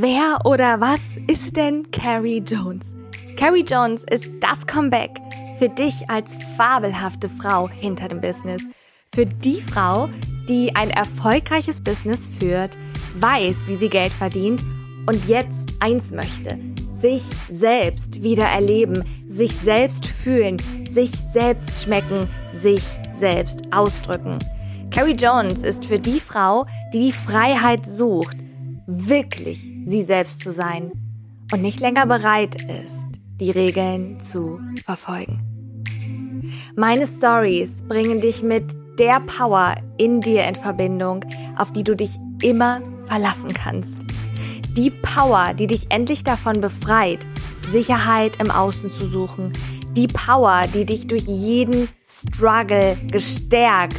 Wer oder was ist denn Carrie Jones? Carrie Jones ist das Comeback für dich als fabelhafte Frau hinter dem Business. Für die Frau, die ein erfolgreiches Business führt, weiß, wie sie Geld verdient und jetzt eins möchte. Sich selbst wieder erleben, sich selbst fühlen, sich selbst schmecken, sich selbst ausdrücken. Carrie Jones ist für die Frau, die die Freiheit sucht, wirklich sie selbst zu sein und nicht länger bereit ist, die Regeln zu verfolgen. Meine Stories bringen dich mit der Power in dir in Verbindung, auf die du dich immer verlassen kannst. Die Power, die dich endlich davon befreit, Sicherheit im Außen zu suchen. Die Power, die dich durch jeden Struggle gestärkt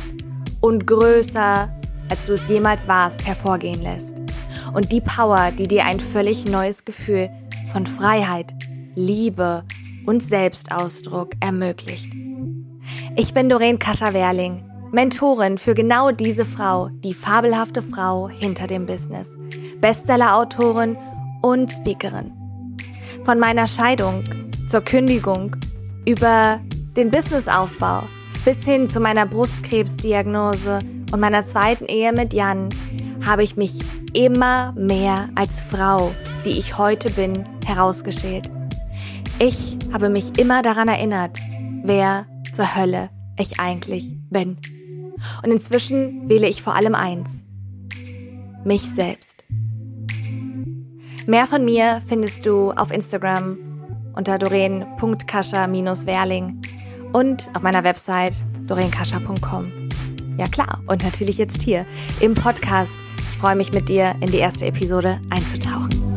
und größer, als du es jemals warst, hervorgehen lässt. Und die Power, die dir ein völlig neues Gefühl von Freiheit, Liebe und Selbstausdruck ermöglicht. Ich bin Doreen Kascher-Werling, Mentorin für genau diese Frau, die fabelhafte Frau hinter dem Business, Bestseller-Autorin und Speakerin. Von meiner Scheidung zur Kündigung über den Businessaufbau bis hin zu meiner Brustkrebsdiagnose und meiner zweiten Ehe mit Jan habe ich mich immer mehr als Frau, die ich heute bin, herausgeschält. Ich habe mich immer daran erinnert, wer zur Hölle ich eigentlich bin. Und inzwischen wähle ich vor allem eins. Mich selbst. Mehr von mir findest du auf Instagram unter doreen.kascha-werling und auf meiner Website doreenkascha.com. Ja klar, und natürlich jetzt hier im Podcast. Ich freue mich mit dir in die erste Episode einzutauchen.